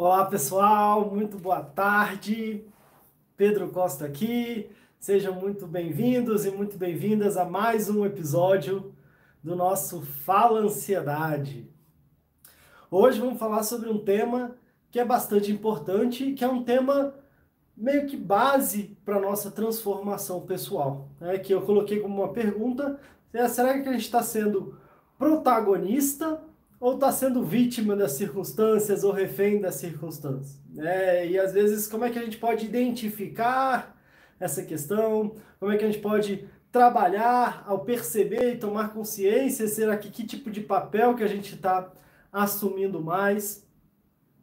Olá pessoal, muito boa tarde. Pedro Costa aqui. Sejam muito bem-vindos e muito bem-vindas a mais um episódio do nosso Fala Ansiedade. Hoje vamos falar sobre um tema que é bastante importante, que é um tema meio que base para nossa transformação pessoal. Né? Que eu coloquei como uma pergunta: é, será que a gente está sendo protagonista ou está sendo vítima das circunstâncias ou refém das circunstâncias. É, e às vezes, como é que a gente pode identificar essa questão? Como é que a gente pode trabalhar ao perceber e tomar consciência? Será que que tipo de papel que a gente está assumindo mais?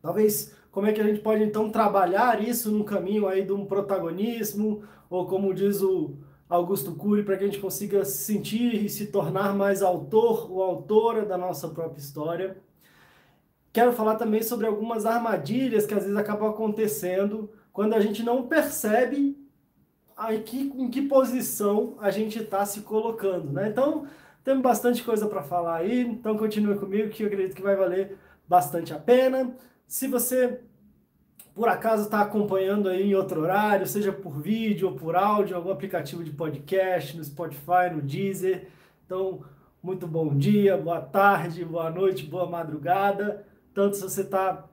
Talvez, como é que a gente pode então trabalhar isso no caminho aí de um protagonismo? Ou como diz o Augusto Cury para que a gente consiga se sentir e se tornar mais autor ou autora da nossa própria história. Quero falar também sobre algumas armadilhas que às vezes acabam acontecendo quando a gente não percebe em que, em que posição a gente está se colocando. Né? Então, temos bastante coisa para falar aí, então continue comigo que eu acredito que vai valer bastante a pena. Se você por acaso está acompanhando aí em outro horário, seja por vídeo ou por áudio, algum aplicativo de podcast, no Spotify, no Deezer. Então, muito bom dia, boa tarde, boa noite, boa madrugada. Tanto se você está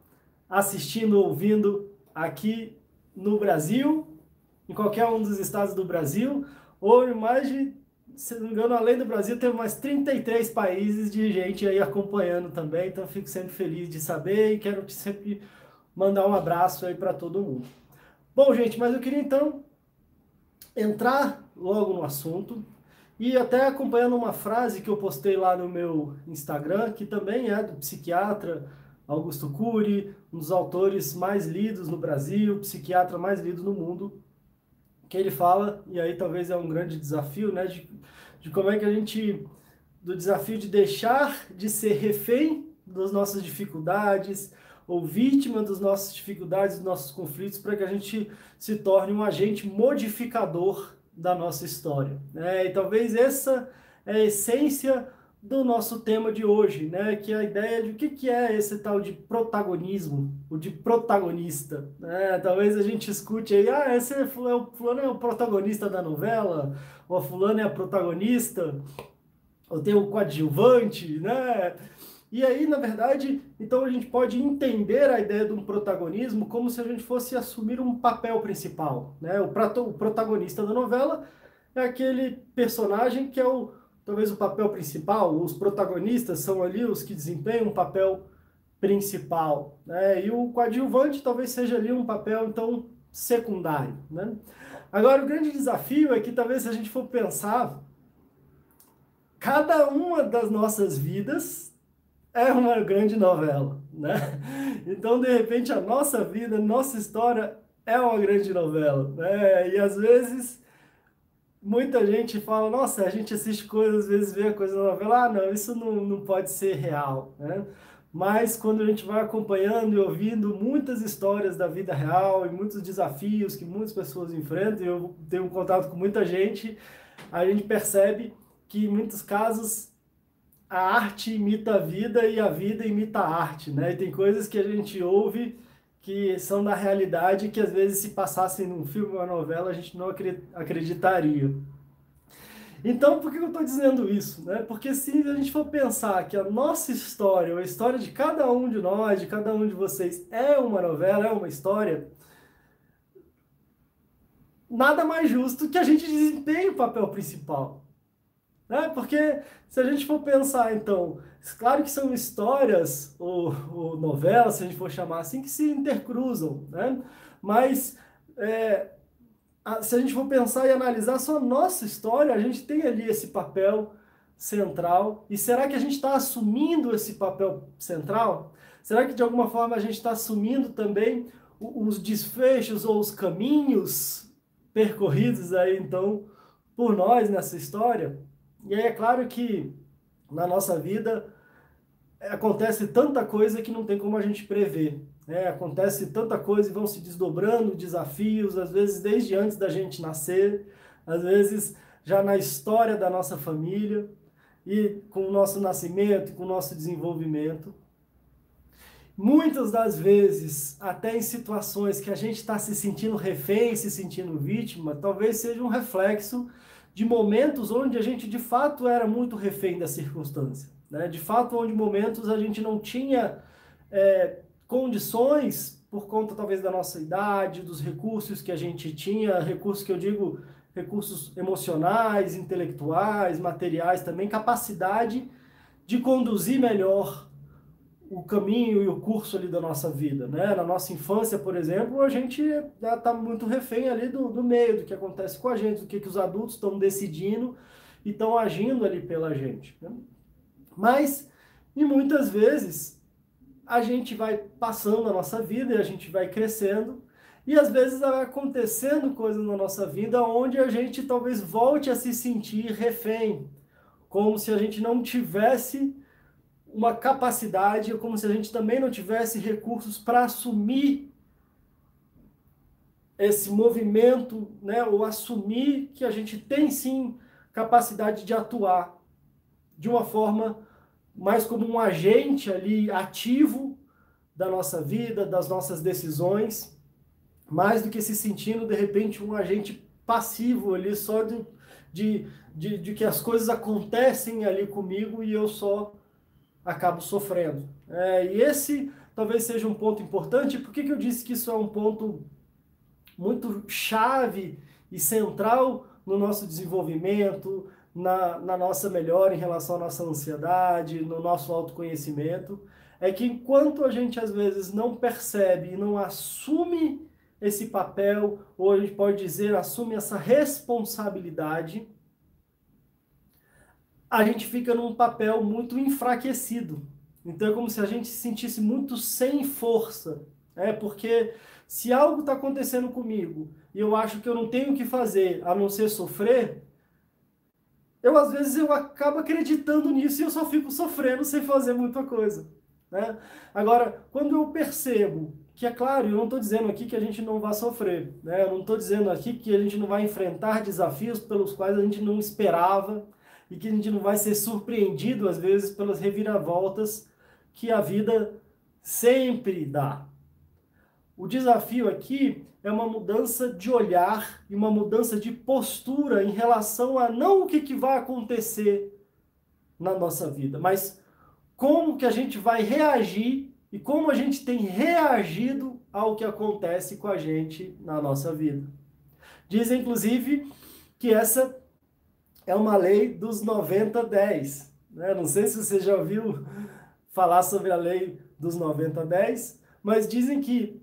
assistindo ou ouvindo aqui no Brasil, em qualquer um dos estados do Brasil, ou em mais de, se não me engano, além do Brasil, tem mais 33 países de gente aí acompanhando também. Então, fico sempre feliz de saber e quero sempre mandar um abraço aí para todo mundo. Bom, gente, mas eu queria então entrar logo no assunto e até acompanhando uma frase que eu postei lá no meu Instagram, que também é do psiquiatra Augusto Cury, um dos autores mais lidos no Brasil, psiquiatra mais lido no mundo, que ele fala, e aí talvez é um grande desafio, né, de, de como é que a gente, do desafio de deixar de ser refém das nossas dificuldades, ou vítima das nossas dificuldades, dos nossos conflitos, para que a gente se torne um agente modificador da nossa história. Né? E talvez essa é a essência do nosso tema de hoje, né? que é a ideia de o que, que é esse tal de protagonismo, o de protagonista. Né? Talvez a gente escute aí, ah, esse é, o fulano é o protagonista da novela, ou a fulana é a protagonista, ou tem o coadjuvante, né? E aí, na verdade, então a gente pode entender a ideia de um protagonismo como se a gente fosse assumir um papel principal. Né? O, prato, o protagonista da novela é aquele personagem que é o talvez o papel principal, os protagonistas são ali os que desempenham um papel principal, né? E o coadjuvante talvez seja ali um papel então secundário, né? Agora o grande desafio é que talvez se a gente for pensar cada uma das nossas vidas é uma grande novela, né? Então, de repente, a nossa vida, nossa história é uma grande novela, né? E às vezes muita gente fala, nossa, a gente assiste coisas, às vezes vê a coisa da novela, ah, não, isso não, não pode ser real, né? Mas quando a gente vai acompanhando e ouvindo muitas histórias da vida real e muitos desafios que muitas pessoas enfrentam, eu tenho contato com muita gente, a gente percebe que em muitos casos a arte imita a vida e a vida imita a arte, né? E tem coisas que a gente ouve que são da realidade que às vezes se passassem num filme ou uma novela a gente não acreditaria. Então, por que eu estou dizendo isso? Né? Porque se a gente for pensar que a nossa história, a história de cada um de nós, de cada um de vocês, é uma novela, é uma história, nada mais justo que a gente desempenhe o papel principal. Né? Porque se a gente for pensar, então, claro que são histórias ou, ou novelas, se a gente for chamar assim, que se intercruzam, né? mas é, se a gente for pensar e analisar só a nossa história, a gente tem ali esse papel central. E será que a gente está assumindo esse papel central? Será que de alguma forma a gente está assumindo também os desfechos ou os caminhos percorridos aí então por nós nessa história? E aí é claro que na nossa vida acontece tanta coisa que não tem como a gente prever. Né? Acontece tanta coisa e vão se desdobrando desafios, às vezes desde antes da gente nascer, às vezes já na história da nossa família e com o nosso nascimento, com o nosso desenvolvimento. muitas das vezes, até em situações que a gente está se sentindo refém, se sentindo vítima, talvez seja um reflexo de momentos onde a gente de fato era muito refém da circunstância. Né? De fato, onde momentos a gente não tinha é, condições, por conta talvez da nossa idade, dos recursos que a gente tinha, recursos que eu digo recursos emocionais, intelectuais, materiais também, capacidade de conduzir melhor o caminho e o curso ali da nossa vida, né? Na nossa infância, por exemplo, a gente está muito refém ali do, do meio, do que acontece com a gente, do que, que os adultos estão decidindo e estão agindo ali pela gente. Né? Mas, e muitas vezes, a gente vai passando a nossa vida e a gente vai crescendo e às vezes vai acontecendo coisas na nossa vida onde a gente talvez volte a se sentir refém, como se a gente não tivesse uma capacidade, como se a gente também não tivesse recursos para assumir esse movimento, né, ou assumir que a gente tem sim capacidade de atuar de uma forma mais como um agente ali ativo da nossa vida, das nossas decisões mais do que se sentindo de repente um agente passivo ali, só de, de, de, de que as coisas acontecem ali comigo e eu só acabo sofrendo. É, e esse talvez seja um ponto importante. Por que, que eu disse que isso é um ponto muito chave e central no nosso desenvolvimento, na, na nossa melhora em relação à nossa ansiedade, no nosso autoconhecimento? É que enquanto a gente às vezes não percebe e não assume esse papel, ou a gente pode dizer, assume essa responsabilidade, a gente fica num papel muito enfraquecido. Então é como se a gente se sentisse muito sem força. É porque se algo está acontecendo comigo e eu acho que eu não tenho o que fazer a não ser sofrer, eu às vezes eu acabo acreditando nisso e eu só fico sofrendo sem fazer muita coisa. Né? Agora, quando eu percebo que é claro, eu não estou dizendo aqui que a gente não vai sofrer, né? eu não estou dizendo aqui que a gente não vai enfrentar desafios pelos quais a gente não esperava e que a gente não vai ser surpreendido, às vezes, pelas reviravoltas que a vida sempre dá. O desafio aqui é uma mudança de olhar e uma mudança de postura em relação a não o que, que vai acontecer na nossa vida, mas como que a gente vai reagir e como a gente tem reagido ao que acontece com a gente na nossa vida. Diz, inclusive, que essa é uma lei dos 90-10. Né? Não sei se você já ouviu falar sobre a lei dos 90-10, mas dizem que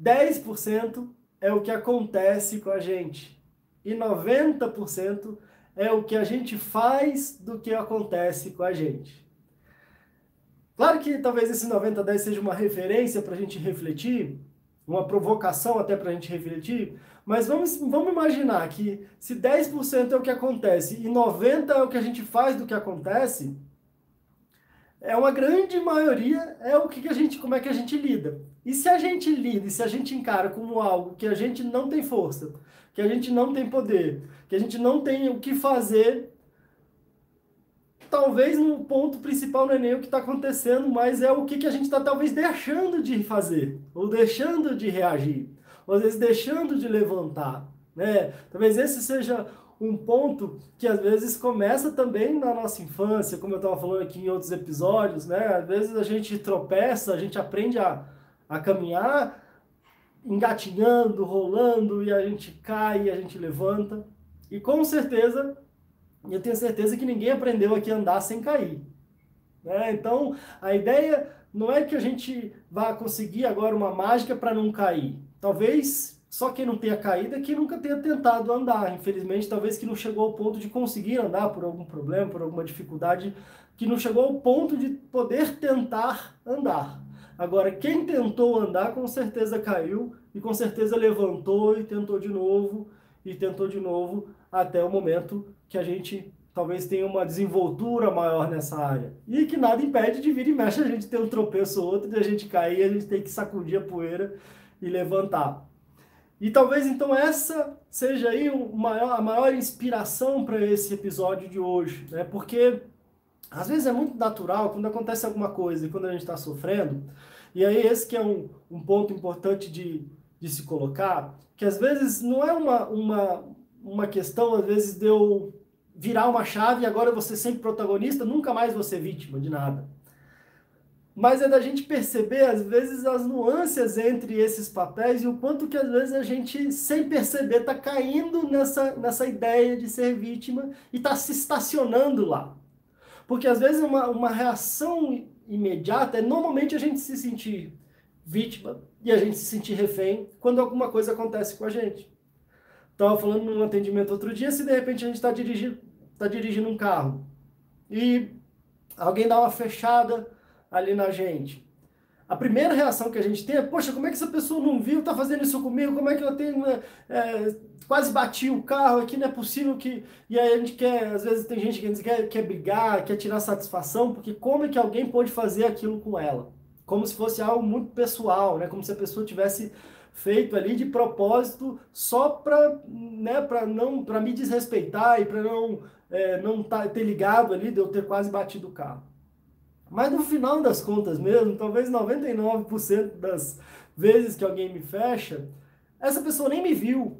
10% é o que acontece com a gente e 90% é o que a gente faz do que acontece com a gente. Claro que talvez esse 90-10 seja uma referência para a gente refletir, uma provocação até para a gente refletir, mas vamos, vamos imaginar que se 10% é o que acontece e 90% é o que a gente faz do que acontece, é uma grande maioria, é o que a gente, como é que a gente lida. E se a gente lida, e se a gente encara como algo que a gente não tem força, que a gente não tem poder, que a gente não tem o que fazer talvez no ponto principal não é nem o que está acontecendo, mas é o que, que a gente está talvez deixando de fazer, ou deixando de reagir, ou às vezes deixando de levantar. Né? Talvez esse seja um ponto que às vezes começa também na nossa infância, como eu estava falando aqui em outros episódios, né? Às vezes a gente tropeça, a gente aprende a, a caminhar engatinhando, rolando, e a gente cai, a gente levanta. E com certeza e eu tenho certeza que ninguém aprendeu aqui a andar sem cair. Né? Então, a ideia não é que a gente vá conseguir agora uma mágica para não cair. Talvez só quem não tenha caído é quem nunca tenha tentado andar. Infelizmente, talvez que não chegou ao ponto de conseguir andar por algum problema, por alguma dificuldade, que não chegou ao ponto de poder tentar andar. Agora, quem tentou andar, com certeza caiu e com certeza levantou e tentou de novo e tentou de novo até o momento que a gente talvez tenha uma desenvoltura maior nessa área. E que nada impede de vir e mexe a gente ter um tropeço ou outro, de a gente cair, a gente tem que sacudir a poeira e levantar. E talvez então essa seja aí maior, a maior inspiração para esse episódio de hoje, né? Porque Às vezes é muito natural quando acontece alguma coisa e quando a gente está sofrendo, e aí esse que é um, um ponto importante de, de se colocar, que às vezes não é uma, uma, uma questão, às vezes, de eu virar uma chave e agora ser sempre protagonista, nunca mais ser vítima de nada. Mas é da gente perceber, às vezes, as nuances entre esses papéis e o quanto que, às vezes, a gente, sem perceber, está caindo nessa, nessa ideia de ser vítima e está se estacionando lá. Porque, às vezes, uma, uma reação imediata é normalmente a gente se sentir vítima e a gente se sentir refém quando alguma coisa acontece com a gente. Estava falando num atendimento outro dia, se de repente a gente está dirigindo, tá dirigindo um carro e alguém dá uma fechada ali na gente. A primeira reação que a gente tem é, poxa, como é que essa pessoa não viu, tá fazendo isso comigo, como é que eu tenho, é, é, quase bati o carro aqui, não é possível que... E aí a gente quer, às vezes tem gente que quer, quer brigar, quer tirar satisfação, porque como é que alguém pode fazer aquilo com ela? Como se fosse algo muito pessoal, né? Como se a pessoa tivesse feito ali de propósito só para né, para não para me desrespeitar e para não é, não tá, ter ligado ali de eu ter quase batido o carro. Mas no final das contas mesmo, talvez 99% das vezes que alguém me fecha, essa pessoa nem me viu.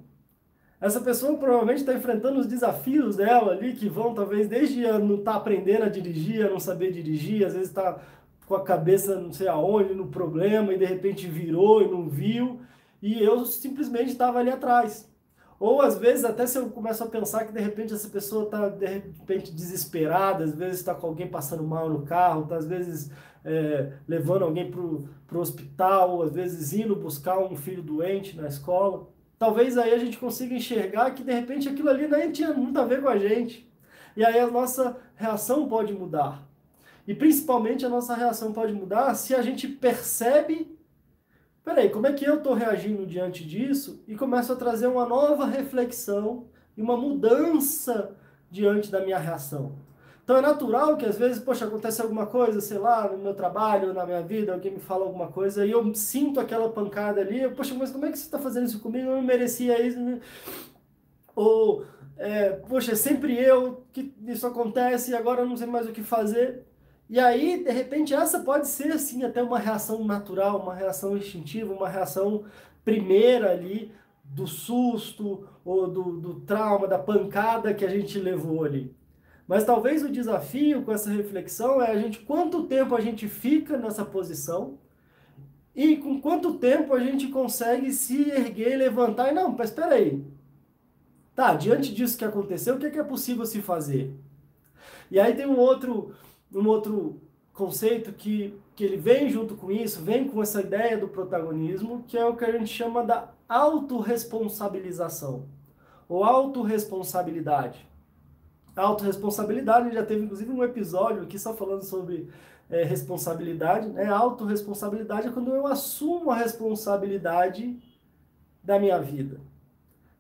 Essa pessoa provavelmente está enfrentando os desafios dela ali, que vão talvez desde não estar tá aprendendo a dirigir, a não saber dirigir, às vezes está com a cabeça não sei aonde, no problema, e de repente virou e não viu, e eu simplesmente estava ali atrás. Ou às vezes, até se eu começo a pensar que de repente essa pessoa está de repente desesperada, às vezes está com alguém passando mal no carro, está às vezes é, levando alguém para o hospital, às vezes indo buscar um filho doente na escola. Talvez aí a gente consiga enxergar que de repente aquilo ali nem tinha muito a ver com a gente. E aí a nossa reação pode mudar. E principalmente a nossa reação pode mudar se a gente percebe peraí, como é que eu estou reagindo diante disso? E começo a trazer uma nova reflexão e uma mudança diante da minha reação. Então é natural que às vezes, poxa, acontece alguma coisa, sei lá, no meu trabalho, na minha vida, alguém me fala alguma coisa e eu sinto aquela pancada ali, poxa, mas como é que você está fazendo isso comigo? Eu não merecia isso. Né? Ou, é, poxa, é sempre eu que isso acontece e agora eu não sei mais o que fazer. E aí, de repente, essa pode ser, assim, até uma reação natural, uma reação instintiva, uma reação primeira ali do susto ou do, do trauma, da pancada que a gente levou ali. Mas talvez o desafio com essa reflexão é a gente quanto tempo a gente fica nessa posição e com quanto tempo a gente consegue se erguer, levantar e não, mas espera aí. Tá, diante disso que aconteceu, o que é, que é possível se fazer? E aí tem um outro um outro conceito que, que ele vem junto com isso, vem com essa ideia do protagonismo, que é o que a gente chama da autorresponsabilização ou autorresponsabilidade. A autorresponsabilidade, já teve inclusive um episódio aqui só falando sobre é, responsabilidade. Né? Autorresponsabilidade é quando eu assumo a responsabilidade da minha vida.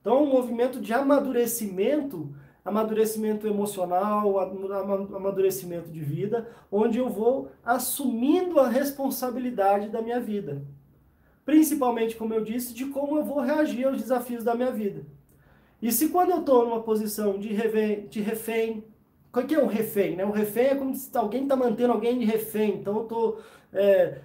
Então, um movimento de amadurecimento amadurecimento emocional, amadurecimento de vida, onde eu vou assumindo a responsabilidade da minha vida. Principalmente, como eu disse, de como eu vou reagir aos desafios da minha vida. E se quando eu estou numa posição de, refém, de refém, o que é um refém? Né? Um refém é como se alguém está mantendo alguém de refém. Então eu estou é,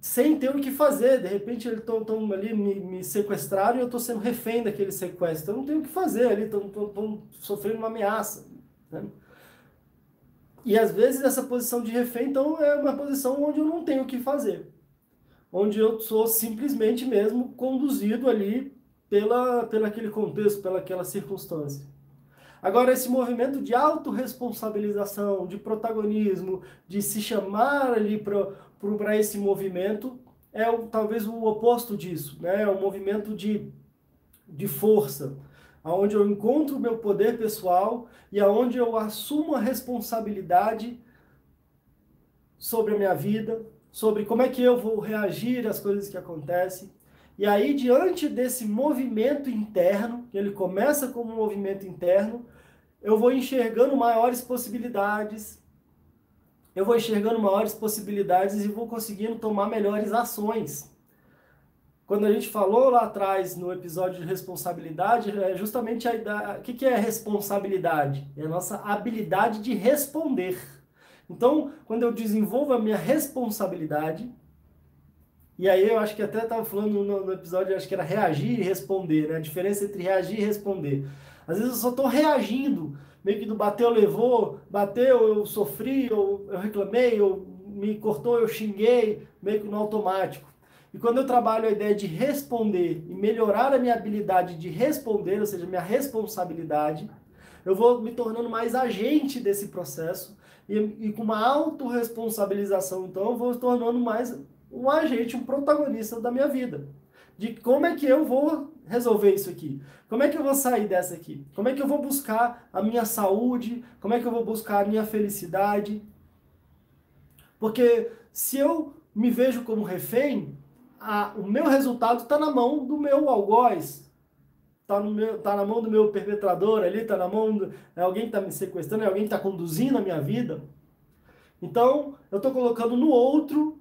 sem ter o que fazer. De repente eles estão ali, me, me sequestraram e eu estou sendo refém daquele sequestro. Eu não tenho o que fazer ali, estão sofrendo uma ameaça. Né? E às vezes essa posição de refém, então, é uma posição onde eu não tenho o que fazer. Onde eu sou simplesmente mesmo conduzido ali pela, pela aquele contexto, pela aquela circunstância. Agora, esse movimento de autorresponsabilização, de protagonismo, de se chamar ali para esse movimento, é o, talvez o oposto disso, né? É um movimento de, de força, aonde eu encontro o meu poder pessoal e aonde eu assumo a responsabilidade sobre a minha vida, sobre como é que eu vou reagir às coisas que acontecem. E aí, diante desse movimento interno, que ele começa como um movimento interno, eu vou enxergando maiores possibilidades, eu vou enxergando maiores possibilidades e vou conseguindo tomar melhores ações. quando a gente falou lá atrás no episódio de responsabilidade, é justamente a, a, o que, é responsabilidade? É a nossa habilidade de responder. Então, quando eu desenvolvo a minha responsabilidade, e aí eu acho que até estava falando no, no, episódio, acho que era reagir e responder, né? A diferença entre reagir e responder. Às vezes eu só estou reagindo, meio que do bateu, levou, bateu, eu sofri, eu, eu reclamei, eu me cortou, eu xinguei, meio que no automático. E quando eu trabalho a ideia de responder e melhorar a minha habilidade de responder, ou seja, minha responsabilidade, eu vou me tornando mais agente desse processo e, e com uma autorresponsabilização, então, eu vou me tornando mais um agente, um protagonista da minha vida. De como é que eu vou resolver isso aqui? Como é que eu vou sair dessa aqui? Como é que eu vou buscar a minha saúde? Como é que eu vou buscar a minha felicidade? Porque se eu me vejo como refém, a, o meu resultado está na mão do meu algoz, está tá na mão do meu perpetrador ali, está na mão de é alguém que está me sequestrando, é alguém que está conduzindo a minha vida. Então, eu estou colocando no outro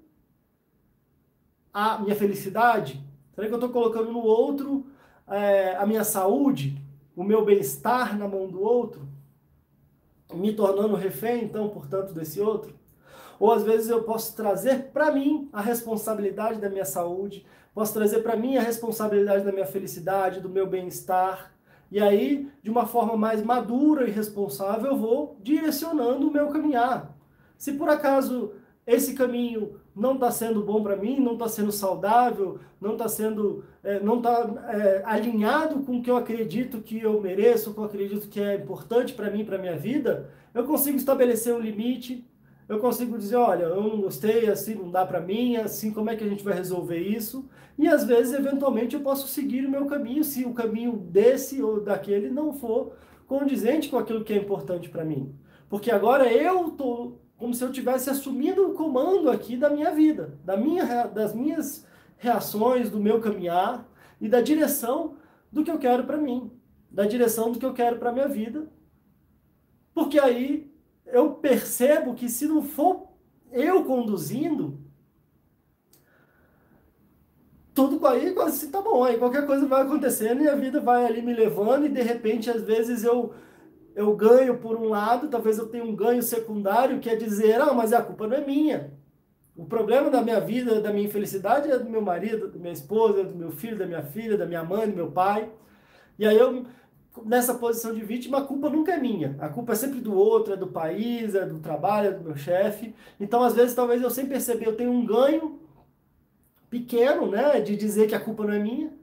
a minha felicidade. Será que eu estou colocando no outro é, a minha saúde, o meu bem-estar na mão do outro? Me tornando refém, então, portanto, desse outro? Ou às vezes eu posso trazer para mim a responsabilidade da minha saúde, posso trazer para mim a responsabilidade da minha felicidade, do meu bem-estar. E aí, de uma forma mais madura e responsável, eu vou direcionando o meu caminhar. Se por acaso esse caminho não está sendo bom para mim, não está sendo saudável, não está sendo, é, não está é, alinhado com o que eu acredito que eu mereço, com o que eu acredito que é importante para mim, para minha vida, eu consigo estabelecer um limite, eu consigo dizer, olha, eu não gostei, assim não dá para mim, assim como é que a gente vai resolver isso? E às vezes, eventualmente, eu posso seguir o meu caminho, se o caminho desse ou daquele não for condizente com aquilo que é importante para mim. Porque agora eu estou como se eu tivesse assumido o comando aqui da minha vida, da minha, das minhas reações, do meu caminhar e da direção do que eu quero para mim, da direção do que eu quero para minha vida. Porque aí eu percebo que se não for eu conduzindo, tudo aí, assim, tá bom, aí qualquer coisa vai acontecendo e a vida vai ali me levando e de repente às vezes eu eu ganho por um lado, talvez eu tenha um ganho secundário, que é dizer, ah, mas a culpa não é minha. O problema da minha vida, da minha infelicidade é do meu marido, da minha esposa, do meu filho, da minha filha, da minha mãe, do meu pai. E aí eu nessa posição de vítima, a culpa nunca é minha. A culpa é sempre do outro, é do país, é do trabalho, é do meu chefe. Então, às vezes, talvez eu sem perceber, eu tenho um ganho pequeno, né, de dizer que a culpa não é minha,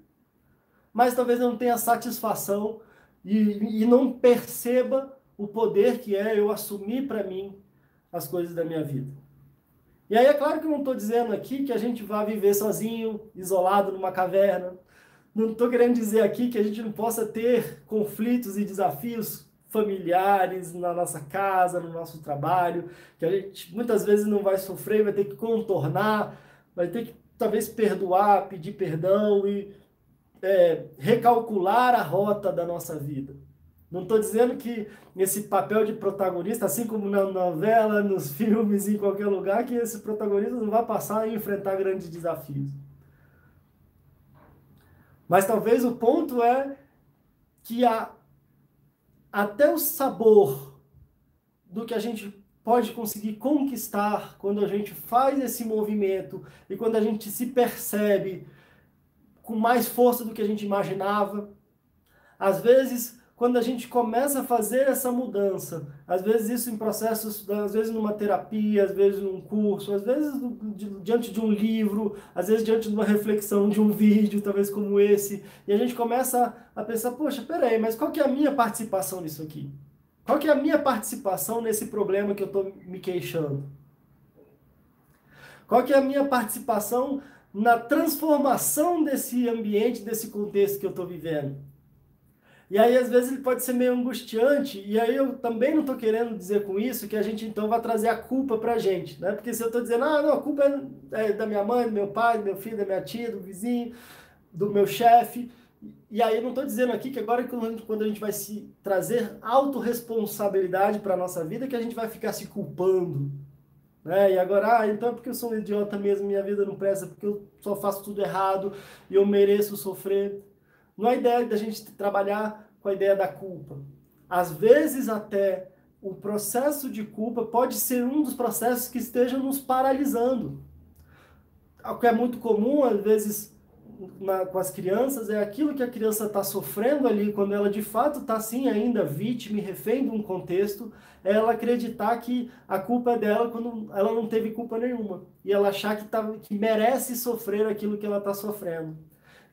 mas talvez eu não tenha satisfação e, e não perceba o poder que é eu assumir para mim as coisas da minha vida. E aí é claro que eu não estou dizendo aqui que a gente vai viver sozinho, isolado numa caverna, não estou querendo dizer aqui que a gente não possa ter conflitos e desafios familiares na nossa casa, no nosso trabalho, que a gente muitas vezes não vai sofrer, vai ter que contornar, vai ter que talvez perdoar, pedir perdão e é, recalcular a rota da nossa vida. Não estou dizendo que esse papel de protagonista, assim como na novela, nos filmes, em qualquer lugar, que esse protagonista não vai passar a enfrentar grandes desafios. Mas talvez o ponto é que a, até o sabor do que a gente pode conseguir conquistar quando a gente faz esse movimento e quando a gente se percebe com mais força do que a gente imaginava. Às vezes quando a gente começa a fazer essa mudança, às vezes isso em processos, às vezes numa terapia, às vezes num curso, às vezes diante de um livro, às vezes diante de uma reflexão de um vídeo, talvez como esse, e a gente começa a pensar, poxa, peraí, mas qual que é a minha participação nisso aqui? Qual que é a minha participação nesse problema que eu estou me queixando? Qual que é a minha participação na transformação desse ambiente, desse contexto que eu estou vivendo? E aí, às vezes, ele pode ser meio angustiante, e aí eu também não estou querendo dizer com isso que a gente então vai trazer a culpa para a gente, né? Porque se eu estou dizendo, ah, não, a culpa é, é da minha mãe, do meu pai, do meu filho, da minha tia, do vizinho, do meu chefe, e aí eu não estou dizendo aqui que agora quando a gente vai se trazer autorresponsabilidade para a nossa vida, que a gente vai ficar se culpando. Né? E agora, ah, então é porque eu sou um idiota mesmo, minha vida não presta, porque eu só faço tudo errado e eu mereço sofrer. Não é ideia da gente trabalhar com a ideia da culpa. Às vezes até o processo de culpa pode ser um dos processos que estejam nos paralisando. O que é muito comum, às vezes, na, com as crianças, é aquilo que a criança está sofrendo ali, quando ela de fato está assim ainda vítima e refém de um contexto, é ela acreditar que a culpa é dela quando ela não teve culpa nenhuma. E ela achar que, tá, que merece sofrer aquilo que ela está sofrendo.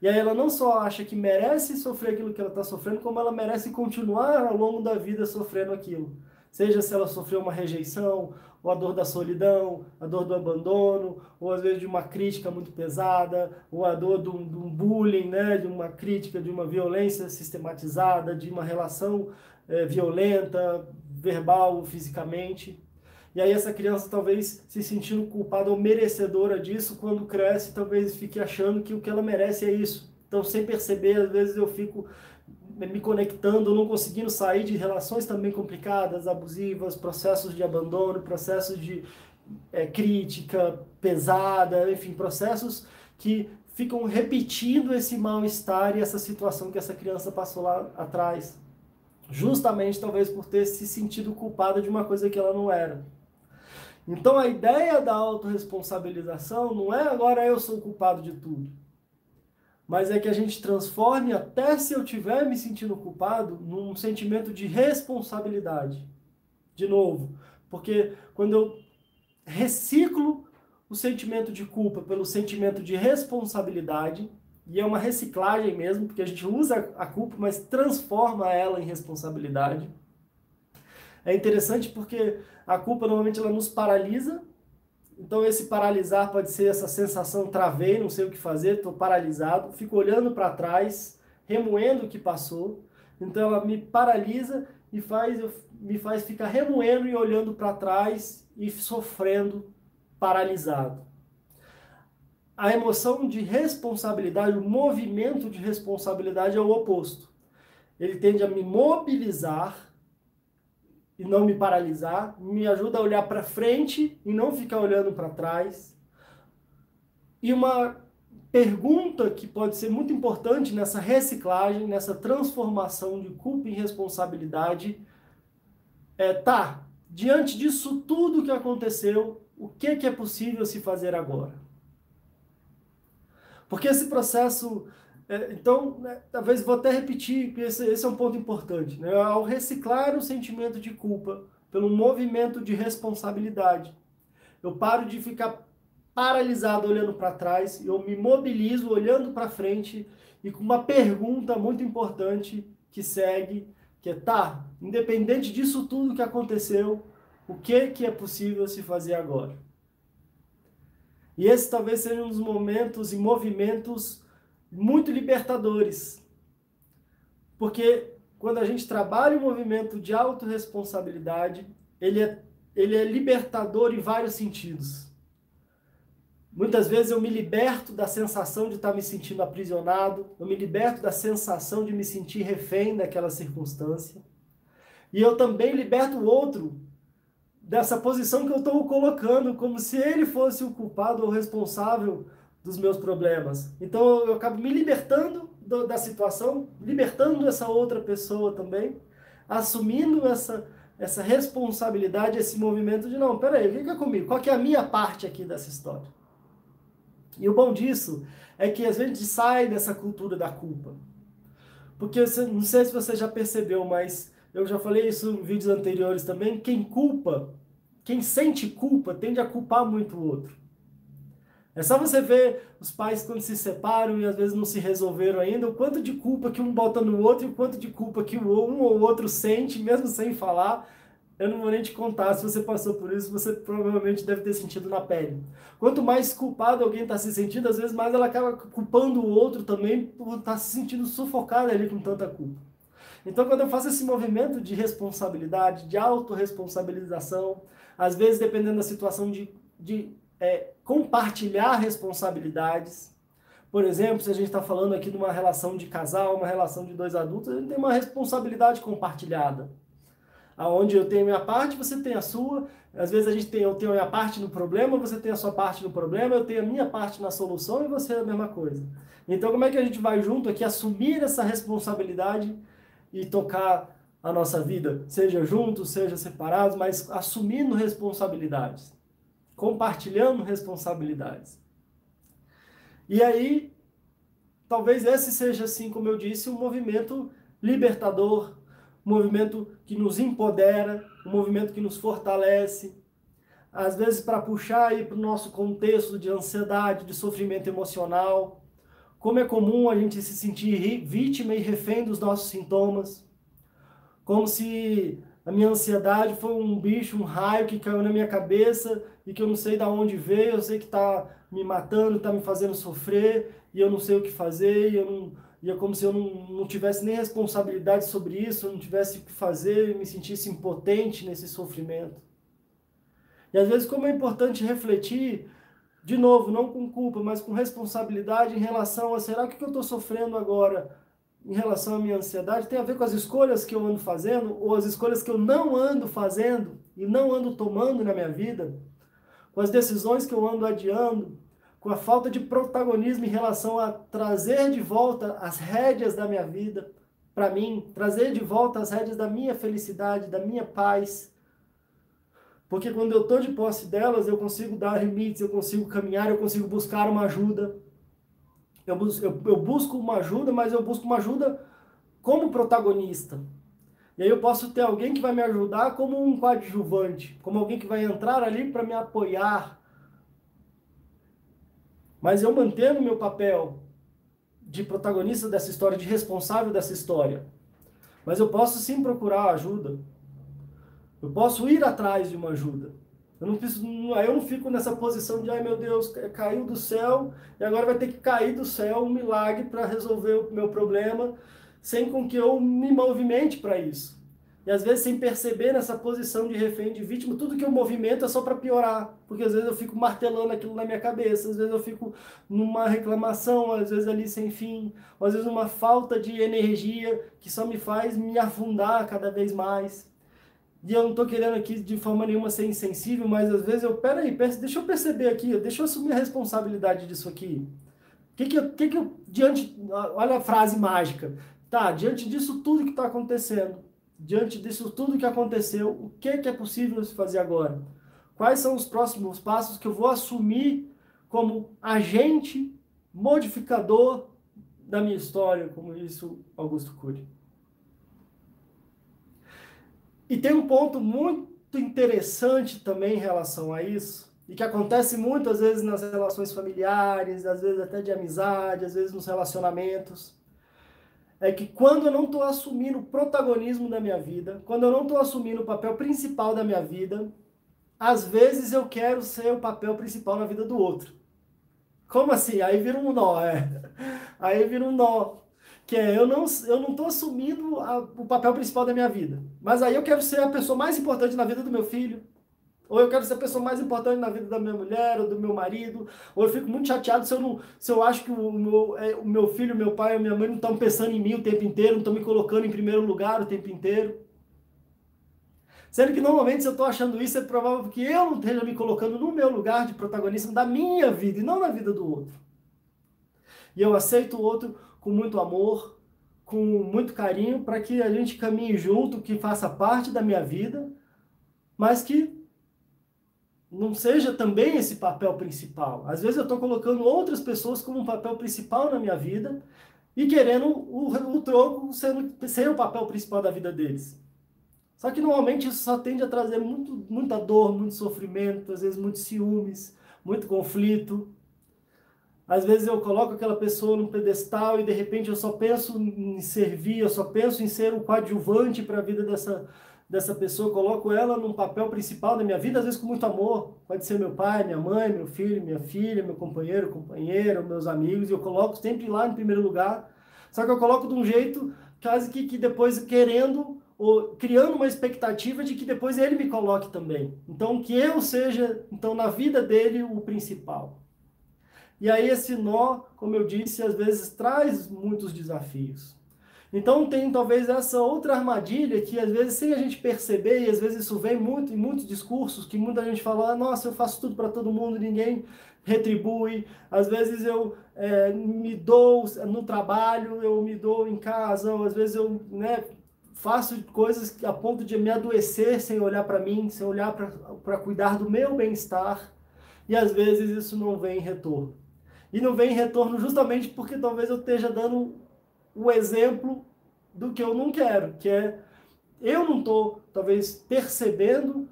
E aí ela não só acha que merece sofrer aquilo que ela está sofrendo, como ela merece continuar ao longo da vida sofrendo aquilo. Seja se ela sofreu uma rejeição, ou a dor da solidão, a dor do abandono, ou às vezes de uma crítica muito pesada, ou a dor de um, de um bullying, né? de uma crítica, de uma violência sistematizada, de uma relação é, violenta, verbal ou fisicamente. E aí essa criança talvez se sentindo culpada ou merecedora disso, quando cresce, talvez fique achando que o que ela merece é isso. Então, sem perceber, às vezes eu fico me conectando, não conseguindo sair de relações também complicadas, abusivas, processos de abandono, processos de é, crítica pesada, enfim, processos que ficam repetindo esse mal-estar e essa situação que essa criança passou lá atrás. Justamente, talvez, por ter se sentido culpada de uma coisa que ela não era. Então, a ideia da autorresponsabilização não é agora eu sou culpado de tudo mas é que a gente transforme, até se eu estiver me sentindo culpado, num sentimento de responsabilidade. De novo, porque quando eu reciclo o sentimento de culpa pelo sentimento de responsabilidade, e é uma reciclagem mesmo, porque a gente usa a culpa, mas transforma ela em responsabilidade. É interessante porque a culpa normalmente ela nos paralisa então esse paralisar pode ser essa sensação travei, não sei o que fazer, estou paralisado, fico olhando para trás, remoendo o que passou. Então ela me paralisa e faz, me faz ficar remoendo e olhando para trás e sofrendo paralisado. A emoção de responsabilidade, o movimento de responsabilidade é o oposto. Ele tende a me mobilizar e não me paralisar, me ajuda a olhar para frente e não ficar olhando para trás. E uma pergunta que pode ser muito importante nessa reciclagem, nessa transformação de culpa em responsabilidade é, tá, diante disso tudo que aconteceu, o que, que é possível se fazer agora? Porque esse processo é, então, né, talvez vou até repetir, esse, esse é um ponto importante. Né? Ao reciclar o sentimento de culpa pelo movimento de responsabilidade, eu paro de ficar paralisado olhando para trás, eu me mobilizo olhando para frente e com uma pergunta muito importante que segue, que é, tá, independente disso tudo que aconteceu, o que, que é possível se fazer agora? E esse talvez seja um dos momentos e movimentos muito libertadores. Porque quando a gente trabalha o movimento de autorresponsabilidade, ele é, ele é libertador em vários sentidos. Muitas vezes eu me liberto da sensação de estar me sentindo aprisionado, eu me liberto da sensação de me sentir refém daquela circunstância. E eu também liberto o outro dessa posição que eu estou colocando, como se ele fosse o culpado ou responsável dos meus problemas. Então eu acabo me libertando do, da situação, libertando essa outra pessoa também, assumindo essa, essa responsabilidade, esse movimento de não, peraí, fica comigo, qual que é a minha parte aqui dessa história? E o bom disso é que a gente sai dessa cultura da culpa. Porque não sei se você já percebeu, mas eu já falei isso em vídeos anteriores também, quem culpa, quem sente culpa, tende a culpar muito o outro. É só você ver os pais quando se separam e às vezes não se resolveram ainda, o quanto de culpa que um bota no outro e o quanto de culpa que um ou outro sente, mesmo sem falar. Eu não vou nem te contar, se você passou por isso, você provavelmente deve ter sentido na pele. Quanto mais culpado alguém está se sentindo, às vezes mais ela acaba culpando o outro também por estar tá se sentindo sufocada ali com tanta culpa. Então, quando eu faço esse movimento de responsabilidade, de autorresponsabilização, às vezes, dependendo da situação de, de é, compartilhar responsabilidades. Por exemplo, se a gente está falando aqui de uma relação de casal, uma relação de dois adultos, a gente tem uma responsabilidade compartilhada. Aonde eu tenho a minha parte, você tem a sua, Às vezes a gente tem, eu tenho a minha parte no problema, você tem a sua parte no problema, eu tenho a minha parte na solução e você é a mesma coisa. Então, como é que a gente vai junto aqui assumir essa responsabilidade e tocar a nossa vida, seja juntos, seja separados, mas assumindo responsabilidades, compartilhando responsabilidades. E aí, talvez esse seja, assim como eu disse, um movimento libertador, um movimento que nos empodera, um movimento que nos fortalece. Às vezes, para puxar aí para o nosso contexto de ansiedade, de sofrimento emocional, como é comum a gente se sentir vítima e refém dos nossos sintomas, como se a minha ansiedade foi um bicho, um raio que caiu na minha cabeça e que eu não sei de onde veio, eu sei que está me matando, está me fazendo sofrer e eu não sei o que fazer e eu não e é como se eu não, não tivesse nem responsabilidade sobre isso, eu não tivesse o que fazer e me sentisse impotente nesse sofrimento. E às vezes, como é importante refletir, de novo, não com culpa, mas com responsabilidade em relação a será que eu estou sofrendo agora em relação à minha ansiedade tem a ver com as escolhas que eu ando fazendo ou as escolhas que eu não ando fazendo e não ando tomando na minha vida, com as decisões que eu ando adiando, com a falta de protagonismo em relação a trazer de volta as rédeas da minha vida para mim, trazer de volta as rédeas da minha felicidade, da minha paz. Porque quando eu estou de posse delas, eu consigo dar limites, eu consigo caminhar, eu consigo buscar uma ajuda. Eu, eu, eu busco uma ajuda, mas eu busco uma ajuda como protagonista. E aí eu posso ter alguém que vai me ajudar como um coadjuvante, como alguém que vai entrar ali para me apoiar, mas eu mantendo meu papel de protagonista dessa história, de responsável dessa história. Mas eu posso sim procurar ajuda. Eu posso ir atrás de uma ajuda. Eu não, preciso, aí eu não fico nessa posição de, ai meu Deus, caiu do céu e agora vai ter que cair do céu um milagre para resolver o meu problema, sem com que eu me movimente para isso. E às vezes sem perceber nessa posição de refém, de vítima, tudo que eu movimento é só para piorar. Porque às vezes eu fico martelando aquilo na minha cabeça, às vezes eu fico numa reclamação, às vezes ali sem fim, às vezes uma falta de energia que só me faz me afundar cada vez mais. E eu não estou querendo aqui de forma nenhuma ser insensível, mas às vezes eu, peraí, deixa eu perceber aqui, deixa eu assumir a responsabilidade disso aqui. Que que eu, que que eu, diante, olha a frase mágica, tá, diante disso tudo que está acontecendo, diante disso tudo que aconteceu, o que, que é possível se fazer agora? Quais são os próximos passos que eu vou assumir como agente modificador da minha história, como isso Augusto Cury. E tem um ponto muito interessante também em relação a isso, e que acontece muitas vezes nas relações familiares, às vezes até de amizade, às vezes nos relacionamentos é que quando eu não estou assumindo o protagonismo da minha vida, quando eu não estou assumindo o papel principal da minha vida, às vezes eu quero ser o papel principal na vida do outro. Como assim? Aí vira um nó, é. Aí vira um nó. Que é, eu não eu não estou assumindo a, o papel principal da minha vida. Mas aí eu quero ser a pessoa mais importante na vida do meu filho, ou eu quero ser a pessoa mais importante na vida da minha mulher ou do meu marido, ou eu fico muito chateado se eu, não, se eu acho que o meu, é, o meu filho, meu pai, a minha mãe não estão pensando em mim o tempo inteiro, não estão me colocando em primeiro lugar o tempo inteiro. Sendo que normalmente se eu estou achando isso, é provável que eu não esteja me colocando no meu lugar de protagonista da minha vida e não na vida do outro. E eu aceito o outro com muito amor, com muito carinho, para que a gente caminhe junto, que faça parte da minha vida, mas que não seja também esse papel principal. Às vezes eu estou colocando outras pessoas como um papel principal na minha vida e querendo o, o troco sendo, ser o papel principal da vida deles. Só que normalmente isso só tende a trazer muito, muita dor, muito sofrimento, às vezes muitos ciúmes, muito conflito. Às vezes eu coloco aquela pessoa num pedestal e de repente eu só penso em servir, eu só penso em ser o coadjuvante para a vida dessa, dessa pessoa, coloco ela num papel principal da minha vida, às vezes com muito amor. Pode ser meu pai, minha mãe, meu filho, minha filha, meu companheiro, companheira, meus amigos, e eu coloco sempre lá em primeiro lugar. Só que eu coloco de um jeito quase que, que depois querendo ou criando uma expectativa de que depois ele me coloque também. Então que eu seja, então na vida dele o principal. E aí esse nó, como eu disse, às vezes traz muitos desafios. Então tem talvez essa outra armadilha que às vezes sem a gente perceber, e às vezes isso vem muito em muitos discursos, que muita gente fala, ah, nossa, eu faço tudo para todo mundo, ninguém retribui. Às vezes eu é, me dou no trabalho, eu me dou em casa, ou às vezes eu né, faço coisas a ponto de me adoecer sem olhar para mim, sem olhar para cuidar do meu bem-estar. E às vezes isso não vem em retorno. E não vem em retorno justamente porque talvez eu esteja dando o exemplo do que eu não quero, que é eu não estou talvez percebendo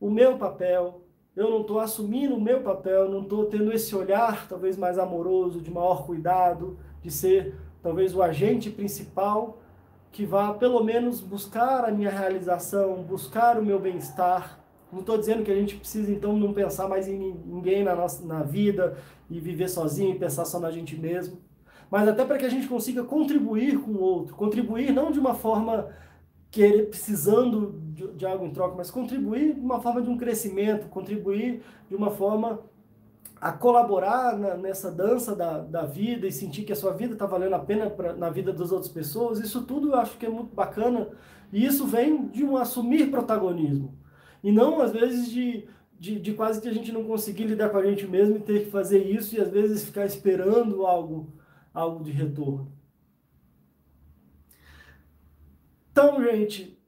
o meu papel, eu não estou assumindo o meu papel, não estou tendo esse olhar talvez mais amoroso, de maior cuidado, de ser talvez o agente principal que vá pelo menos buscar a minha realização, buscar o meu bem-estar. Não estou dizendo que a gente precisa então não pensar mais em ninguém na nossa na vida e viver sozinho e pensar só na gente mesmo, mas até para que a gente consiga contribuir com o outro, contribuir não de uma forma querer precisando de, de algo em troca, mas contribuir de uma forma de um crescimento, contribuir de uma forma a colaborar na, nessa dança da, da vida e sentir que a sua vida está valendo a pena pra, na vida das outras pessoas, isso tudo eu acho que é muito bacana. E isso vem de um assumir protagonismo e não às vezes de, de, de quase que a gente não conseguir lidar com a gente mesmo e ter que fazer isso e às vezes ficar esperando algo, algo de retorno. Então, gente,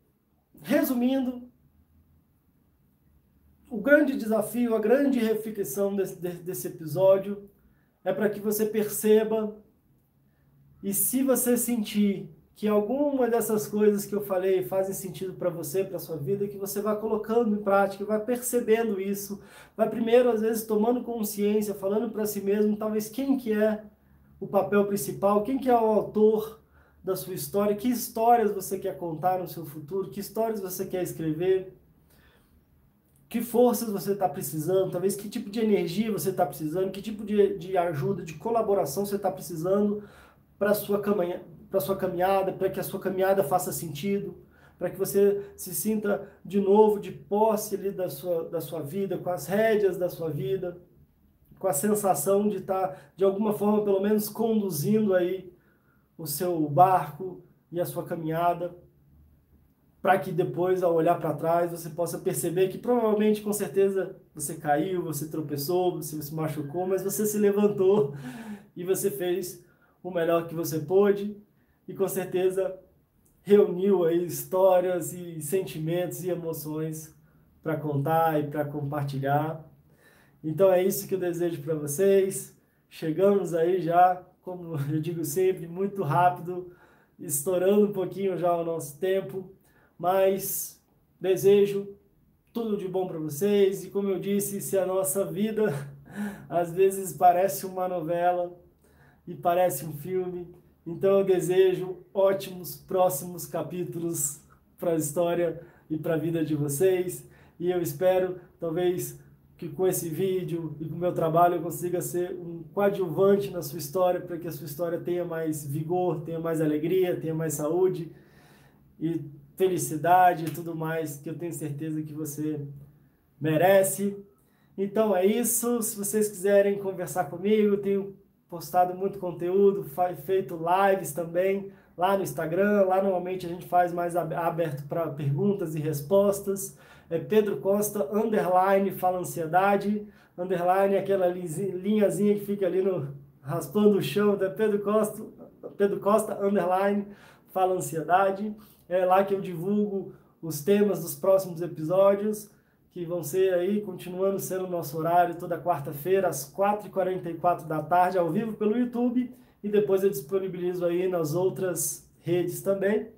resumindo, o grande desafio, a grande reflexão desse, desse episódio é para que você perceba e se você sentir que alguma dessas coisas que eu falei fazem sentido para você, para sua vida, que você vá colocando em prática, vai percebendo isso, vai primeiro às vezes tomando consciência, falando para si mesmo, talvez quem que é o papel principal, quem que é o autor da sua história, que histórias você quer contar no seu futuro, que histórias você quer escrever, que forças você está precisando, talvez que tipo de energia você está precisando, que tipo de, de ajuda, de colaboração você está precisando para sua, caminha, sua caminhada, para que a sua caminhada faça sentido, para que você se sinta de novo de posse ali da sua, da sua vida, com as rédeas da sua vida, com a sensação de estar, tá, de alguma forma, pelo menos conduzindo aí o seu barco e a sua caminhada, para que depois, ao olhar para trás, você possa perceber que provavelmente, com certeza, você caiu, você tropeçou, você se machucou, mas você se levantou e você fez o melhor que você pôde e com certeza reuniu aí histórias e sentimentos e emoções para contar e para compartilhar. Então é isso que eu desejo para vocês. Chegamos aí já como eu digo sempre, muito rápido, estourando um pouquinho já o nosso tempo, mas desejo tudo de bom para vocês e como eu disse, se a nossa vida às vezes parece uma novela e parece um filme, então eu desejo ótimos próximos capítulos para a história e para a vida de vocês e eu espero talvez que com esse vídeo e com o meu trabalho eu consiga ser um coadjuvante na sua história, para que a sua história tenha mais vigor, tenha mais alegria, tenha mais saúde e felicidade e tudo mais que eu tenho certeza que você merece. Então é isso. Se vocês quiserem conversar comigo, tenho postado muito conteúdo, feito lives também lá no Instagram. Lá normalmente a gente faz mais aberto para perguntas e respostas é Pedro Costa, underline, fala ansiedade, underline, aquela linhazinha que fica ali no raspando o chão, é Pedro Costa, Pedro Costa, underline, fala ansiedade. É lá que eu divulgo os temas dos próximos episódios, que vão ser aí, continuando sendo o nosso horário, toda quarta-feira, às 4h44 da tarde, ao vivo pelo YouTube, e depois eu disponibilizo aí nas outras redes também.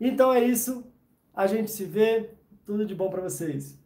Então é isso. A gente se vê. Tudo de bom para vocês.